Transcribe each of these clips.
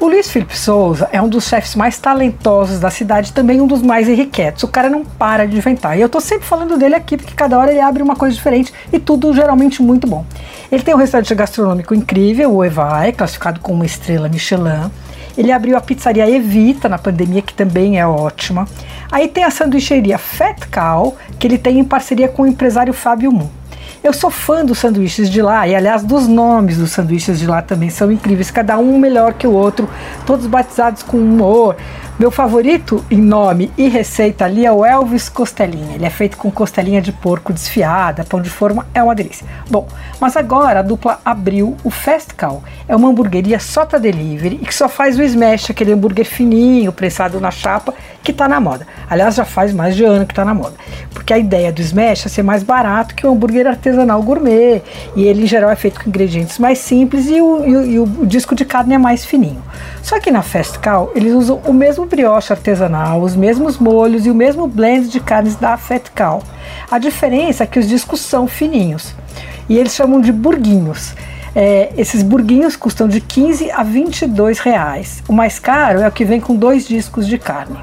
O Luiz Felipe Souza é um dos chefes mais talentosos da cidade, também um dos mais enriquetos. O cara não para de inventar. E eu tô sempre falando dele aqui, porque cada hora ele abre uma coisa diferente e tudo geralmente muito bom. Ele tem um restaurante gastronômico incrível, o Evai, classificado como uma estrela Michelin. Ele abriu a pizzaria Evita na pandemia, que também é ótima. Aí tem a sanduicheria Fat Cow, que ele tem em parceria com o empresário Fábio Moon. Eu sou fã dos sanduíches de lá e, aliás, dos nomes dos sanduíches de lá também são incríveis, cada um melhor que o outro, todos batizados com humor. Meu favorito em nome e receita ali é o Elvis Costelinha. Ele é feito com costelinha de porco desfiada, pão de forma, é uma delícia. Bom, mas agora a dupla abriu o Cow. É uma hamburgueria para delivery e que só faz o smash, aquele hambúrguer fininho, prensado na chapa, que está na moda. Aliás, já faz mais de ano que está na moda. Porque a ideia do smash é ser mais barato que o hambúrguer artesanal gourmet. E ele, em geral, é feito com ingredientes mais simples e o, e o, e o disco de carne é mais fininho. Só que na Cow, eles usam o mesmo brioche artesanal, os mesmos molhos e o mesmo blend de carnes da Fat Cow. A diferença é que os discos são fininhos e eles chamam de burguinhos. É, esses burguinhos custam de 15 a 22 reais. O mais caro é o que vem com dois discos de carne.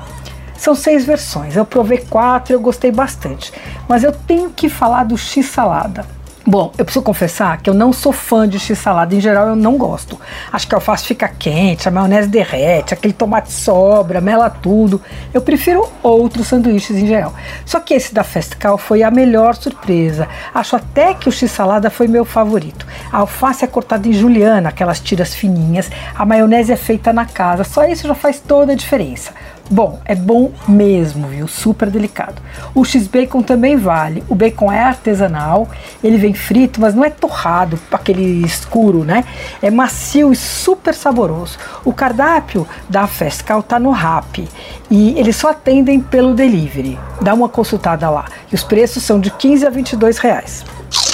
São seis versões. Eu provei quatro, eu gostei bastante. Mas eu tenho que falar do X salada. Bom, eu preciso confessar que eu não sou fã de x-salada, em geral eu não gosto. Acho que a alface fica quente, a maionese derrete, aquele tomate sobra, mela tudo. Eu prefiro outros sanduíches em geral. Só que esse da Festival foi a melhor surpresa. Acho até que o x-salada foi meu favorito. A alface é cortada em juliana, aquelas tiras fininhas, a maionese é feita na casa, só isso já faz toda a diferença. Bom, é bom mesmo, viu? Super delicado. O X-Bacon também vale. O bacon é artesanal, ele vem frito, mas não é torrado, aquele escuro, né? É macio e super saboroso. O cardápio da Fescal tá no Rap e eles só atendem pelo delivery. Dá uma consultada lá. E os preços são de 15 a 22 reais.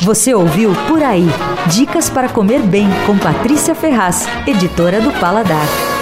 Você ouviu Por Aí. Dicas para comer bem com Patrícia Ferraz, editora do Paladar.